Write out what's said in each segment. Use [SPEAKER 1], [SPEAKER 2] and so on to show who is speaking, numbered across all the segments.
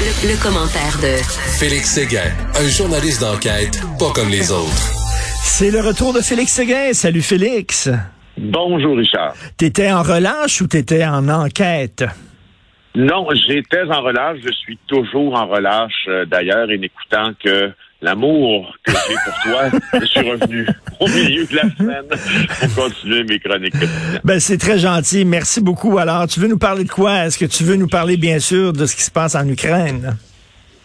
[SPEAKER 1] Le, commentaire de
[SPEAKER 2] Félix Séguin, un journaliste d'enquête pas comme les autres.
[SPEAKER 3] C'est le retour de Félix Séguin. Salut Félix.
[SPEAKER 4] Bonjour Richard.
[SPEAKER 3] T'étais en relâche ou t'étais en enquête?
[SPEAKER 4] Non, j'étais en relâche. Je suis toujours en relâche euh, d'ailleurs et n'écoutant que l'amour que j'ai pour toi, je suis revenu au milieu de la semaine pour continuer mes chroniques.
[SPEAKER 3] Ben, c'est très gentil. Merci beaucoup. Alors, tu veux nous parler de quoi? Est-ce que tu veux nous parler, bien sûr, de ce qui se passe en Ukraine?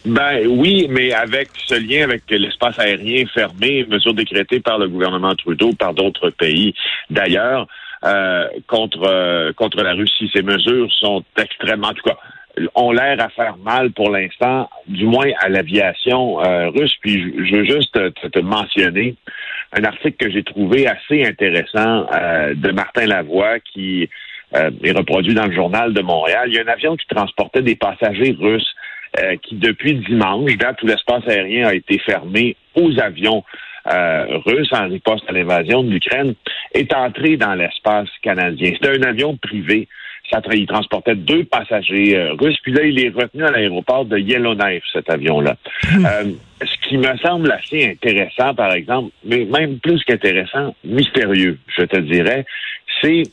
[SPEAKER 4] Ben oui, mais avec ce lien avec l'espace aérien fermé, mesure décrétée par le gouvernement Trudeau, par d'autres pays d'ailleurs, euh, contre euh, contre la Russie. Ces mesures sont extrêmement, en tout cas, ont l'air à faire mal pour l'instant, du moins à l'aviation euh, russe. Puis je, veux juste te, mentionner un article que j'ai trouvé assez intéressant euh, de Martin Lavoie qui euh, est reproduit dans le journal de Montréal. Il y a un avion qui transportait des passagers russes qui, depuis dimanche, date où l'espace aérien a été fermé aux avions russes en riposte à l'invasion de l'Ukraine, est entré dans l'espace canadien. C'était un avion privé ça, il transportait deux passagers euh, russes. Puis là, il est retenu à l'aéroport de Yellowknife, cet avion-là. Hmm. Euh, ce qui me semble assez intéressant, par exemple, mais même plus qu'intéressant, mystérieux, je te dirais, c'est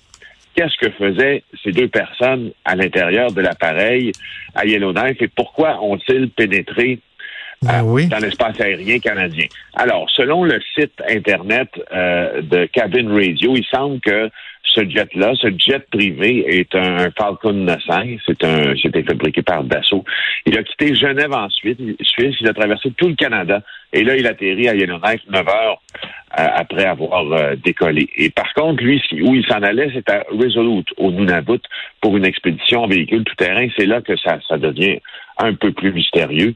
[SPEAKER 4] qu'est-ce que faisaient ces deux personnes à l'intérieur de l'appareil à Yellowknife et pourquoi ont-ils pénétré
[SPEAKER 3] ben
[SPEAKER 4] euh, dans l'espace aérien canadien? Alors, selon le site Internet de Cabin Radio, il semble que ce jet-là, ce jet privé est un Falcon 900. C'est un, c'était fabriqué par Dassault. Il a quitté Genève ensuite, Suisse. Il a traversé tout le Canada. Et là, il atterrit à Yellowknife 9 heures euh, après avoir euh, décollé. Et par contre, lui, où il s'en allait, c'est à Resolute, au Nunavut, pour une expédition en véhicule tout-terrain. C'est là que ça, ça devient un peu plus mystérieux.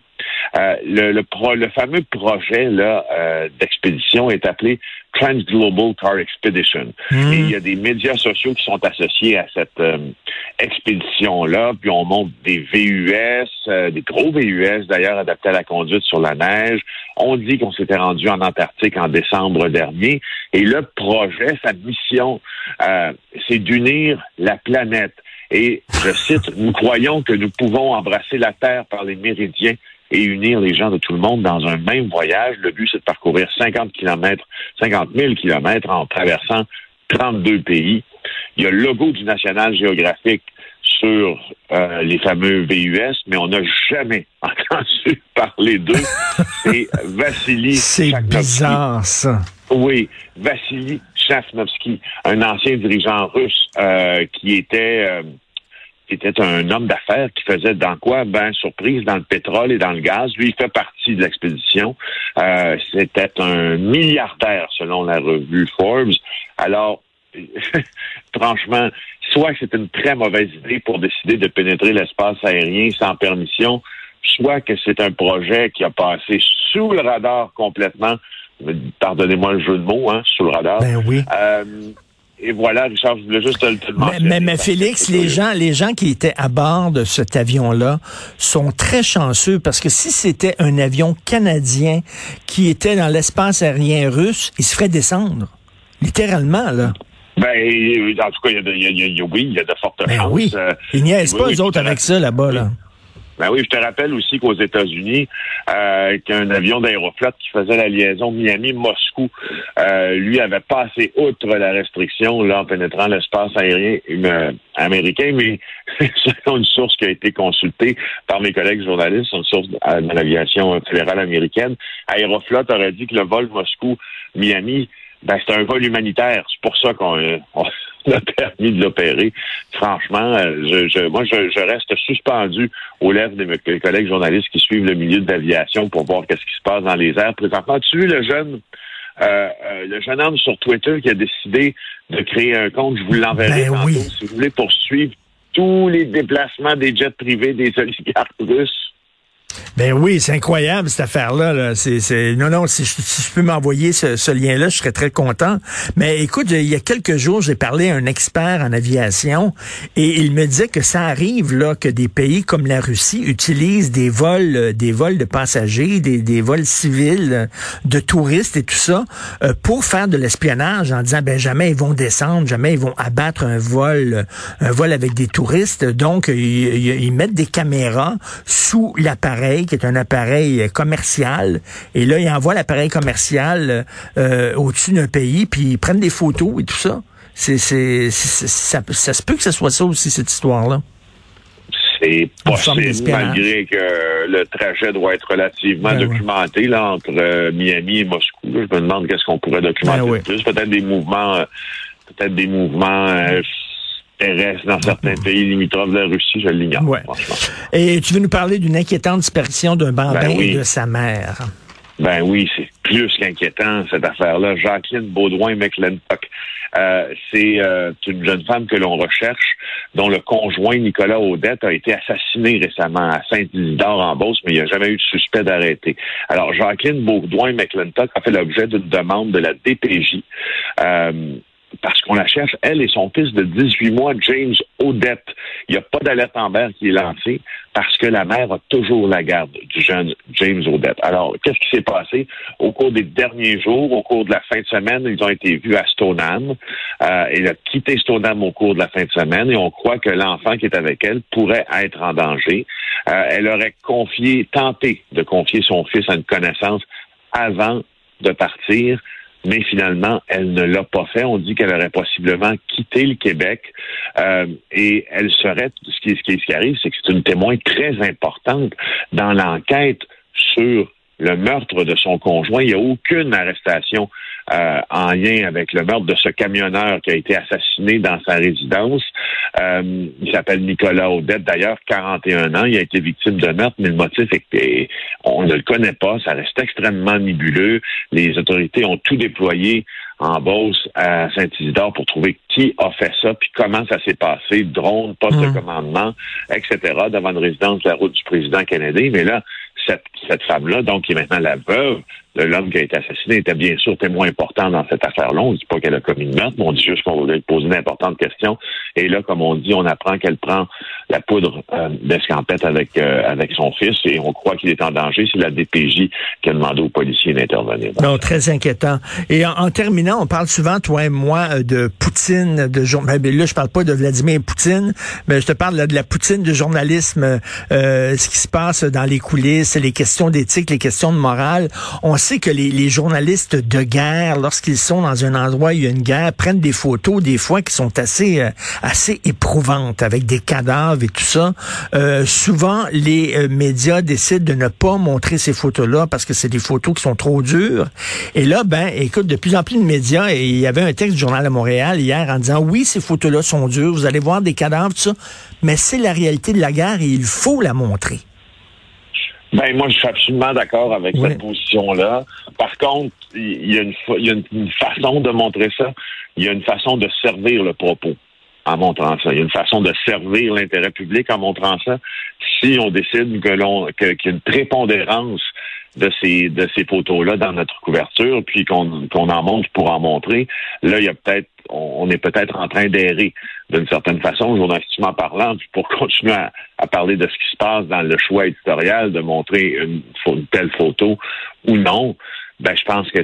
[SPEAKER 4] Euh, le, le, le, fameux projet là euh, d'expédition est appelé Trans Global Car Expedition. Hmm. Et il y a des médias sociaux qui sont associés à cette euh, expédition-là. Puis on monte des VUS, des gros VUS d'ailleurs adaptés à la conduite sur la neige. On dit qu'on s'était rendu en Antarctique en décembre dernier. Et le projet, sa mission, c'est d'unir la planète. Et je cite, nous croyons que nous pouvons embrasser la Terre par les méridiens et unir les gens de tout le monde dans un même voyage. Le but, c'est de parcourir 50 kilomètres, 50 000 kilomètres en traversant 32 pays. Il y a le logo du National Géographique sur euh, les fameux VUS, mais on n'a jamais entendu parler d'eux. C'est Vassili
[SPEAKER 3] C'est bizarre, ça.
[SPEAKER 4] Oui, Vassili Shafnovsky, un ancien dirigeant russe euh, qui était... Euh, un homme d'affaires qui faisait dans quoi? Ben, surprise, dans le pétrole et dans le gaz. Lui, il fait partie de l'expédition. Euh, c'était un milliardaire, selon la revue Forbes. Alors, franchement, soit c'est une très mauvaise idée pour décider de pénétrer l'espace aérien sans permission, soit que c'est un projet qui a passé sous le radar complètement. Pardonnez-moi le jeu de mots, hein, sous le radar.
[SPEAKER 3] Ben oui.
[SPEAKER 4] Euh, et voilà, Richard, je voulais juste te, le mentionner.
[SPEAKER 3] Mais, mais, Félix, les gens, les gens qui étaient à bord de cet avion-là sont très chanceux parce que si c'était un avion canadien qui était dans l'espace aérien russe, il se ferait descendre. Littéralement, là.
[SPEAKER 4] Ben, en tout cas, il y a de, il y a, oui, il y a de fortes
[SPEAKER 3] ben
[SPEAKER 4] chances.
[SPEAKER 3] Oui.
[SPEAKER 4] Euh,
[SPEAKER 3] ils niaisent pas, eux autres, avec ça, là-bas, là.
[SPEAKER 4] Ben oui, je te rappelle aussi qu'aux États-Unis, euh, qu'un avion d'aéroflotte qui faisait la liaison Miami-Moscou, euh, lui avait passé outre la restriction là, en pénétrant l'espace aérien euh, américain, mais selon une source qui a été consultée par mes collègues journalistes, une source euh, de l'aviation fédérale américaine, Aéroflot aurait dit que le vol Moscou-Miami, ben, c'est un vol humanitaire. C'est pour ça qu'on a permis de l'opérer. Franchement, euh, je, moi, je, reste suspendu aux lèvres de mes collègues journalistes qui suivent le milieu de l'aviation pour voir qu'est-ce qui se passe dans les airs. Présentement, tu vu le jeune, euh, euh, le jeune homme sur Twitter qui a décidé de créer un compte? Je vous l'enverrai
[SPEAKER 3] ben
[SPEAKER 4] tantôt si vous voulez poursuivre tous les déplacements des jets privés des oligarques russes.
[SPEAKER 3] Ben oui, c'est incroyable cette affaire-là. C'est, Non, non, si je, peux m'envoyer ce, lien-là, je serais très content. Mais écoute, il y a quelques jours, j'ai parlé à un expert en aviation et il me disait que ça arrive là que des pays comme la Russie utilisent des vols, euh, des vols de passagers, des, vols civils euh, de touristes et tout ça euh, pour faire de l'espionnage en disant ben jamais ils vont descendre, jamais ils vont abattre un vol, un vol avec des touristes. Donc ils mettent des caméras sous l'appareil qui est un appareil commercial. Et là, ils envoient l'appareil commercial euh, au-dessus d'un pays, puis ils prennent des photos et tout ça. C'est, c'est, ça, ça se peut que ce soit ça aussi, cette histoire-là.
[SPEAKER 4] C'est possible, malgré que le trajet doit être relativement ben documenté là, entre euh, Miami et Moscou. Je me demande qu'est-ce qu'on pourrait documenter ben plus. Peut-être des mouvements, euh, peut-être des mouvements terrestre dans certains pays limitrophes de la Russie, je l'ignore. Ouais.
[SPEAKER 3] Et tu veux nous parler d'une inquiétante disparition d'un bambin ben et de sa mère.
[SPEAKER 4] Ben oui, c'est plus qu'inquiétant, cette affaire-là. Jacqueline Baudouin-McClintock. Euh, c'est euh, une jeune femme que l'on recherche, dont le conjoint Nicolas Audette a été assassiné récemment à Saint-Isidore en Beauce, mais il n'y a jamais eu de suspect d'arrêté. Alors, Jacqueline Baudouin-McClintock a fait l'objet d'une demande de la DPJ. Euh, parce qu'on la cherche, elle et son fils de 18 mois, James Odette. Il n'y a pas d'alerte en mer qui est lancée parce que la mère a toujours la garde du jeune James Odette. Alors, qu'est-ce qui s'est passé? Au cours des derniers jours, au cours de la fin de semaine? Ils ont été vus à Stoneham. Euh, elle a quitté Stoneham au cours de la fin de semaine et on croit que l'enfant qui est avec elle pourrait être en danger. Euh, elle aurait confié, tenté de confier son fils à une connaissance avant de partir mais finalement, elle ne l'a pas fait. On dit qu'elle aurait possiblement quitté le Québec euh, et elle serait, ce qui, ce qui, ce qui arrive, c'est que c'est une témoin très importante dans l'enquête sur le meurtre de son conjoint. Il n'y a aucune arrestation euh, en lien avec le meurtre de ce camionneur qui a été assassiné dans sa résidence. Euh, il s'appelle Nicolas Audette, d'ailleurs, 41 ans. Il a été victime de meurtre, mais le motif est que on ne le connaît pas. Ça reste extrêmement nébuleux. Les autorités ont tout déployé en Beauce à Saint-Isidore pour trouver qui a fait ça, puis comment ça s'est passé, drone, poste de mmh. commandement, etc., devant une résidence de la route du président Kennedy. Mais là, cette, femme-là, donc qui est maintenant la veuve de l'homme qui a été assassiné, était bien sûr témoin important dans cette affaire-là. On ne dit pas qu'elle a commis une meurtre, mais on dit juste qu'on voulait poser une importante question. Et là, comme on dit, on apprend qu'elle prend la poudre euh, d'escampette avec euh, avec son fils et on croit qu'il est en danger. C'est la DPJ qui a demandé aux policiers d'intervenir.
[SPEAKER 3] Non, très inquiétant. Et en, terminant, on parle souvent, toi et moi, euh, de Poutine, de journalisme. Ben, là, je parle pas de Vladimir Poutine, mais je te parle de la Poutine du journalisme, ce qui se passe dans les coulisses, les questions d'éthique, les questions de morale. On sait que les, les journalistes de guerre, lorsqu'ils sont dans un endroit où il y a une guerre, prennent des photos des fois qui sont assez assez éprouvantes avec des cadavres et tout ça, euh, souvent les euh, médias décident de ne pas montrer ces photos-là parce que c'est des photos qui sont trop dures. Et là, ben, écoute, de plus en plus de médias, et il y avait un texte du Journal de Montréal hier en disant, oui, ces photos-là sont dures, vous allez voir des cadavres, tout ça, mais c'est la réalité de la guerre et il faut la montrer.
[SPEAKER 4] Ben moi, je suis absolument d'accord avec cette position-là. Par contre, il y, a une, il y a une façon de montrer ça. Il y a une façon de servir le propos en montrant ça. Il y a une façon de servir l'intérêt public en montrant ça. Si on décide que l'on qu'il y a une prépondérance de ces de ces photos-là dans notre couverture, puis qu'on qu'on en montre pour en montrer, là, il y a peut-être on, est peut-être en train d'errer d'une certaine façon, journalistiquement parlant, pour continuer à, parler de ce qui se passe dans le choix éditorial, de montrer une, une telle photo ou non, ben je pense que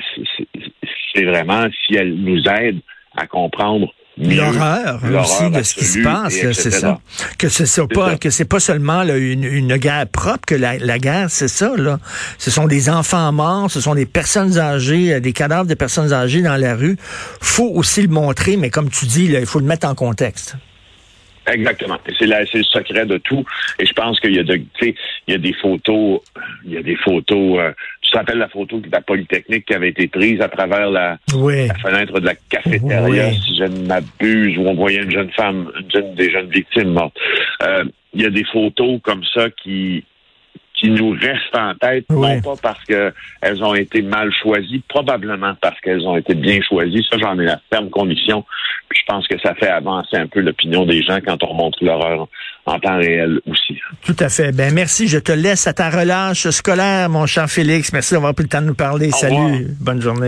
[SPEAKER 4] c'est vraiment si elle nous aide à comprendre
[SPEAKER 3] L'horreur aussi de ce qui se passe, c'est ça. Que c'est pas, que c'est pas seulement une, guerre propre, que la, guerre, c'est ça, là. Ce sont des enfants morts, ce sont des personnes âgées, euh, des cadavres de personnes âgées dans la rue. Faut aussi le montrer, mais comme tu dis, là, il faut le mettre en contexte.
[SPEAKER 4] Exactement. C'est le secret de tout. Et je pense qu'il y a de, il y a des photos, il y a des photos euh, te rappelles la photo de la Polytechnique qui avait été prise à travers la, fenêtre de la cafétéria, si je ne m'abuse, où on voyait une jeune femme, une jeune, des jeunes victimes mortes. Euh, il y a des photos comme ça qui qui nous restent en tête, non pas parce qu'elles ont été mal choisies, probablement parce qu'elles ont été bien choisies. Ça, j'en ai la ferme conviction. Puis je pense que ça fait avancer un peu l'opinion des gens quand on montre l'horreur en temps réel aussi.
[SPEAKER 3] Tout à fait. Ben merci. Je te laisse à ta relâche scolaire, mon cher Félix. Merci d'avoir pris le temps de nous parler. Salut. Bonne journée.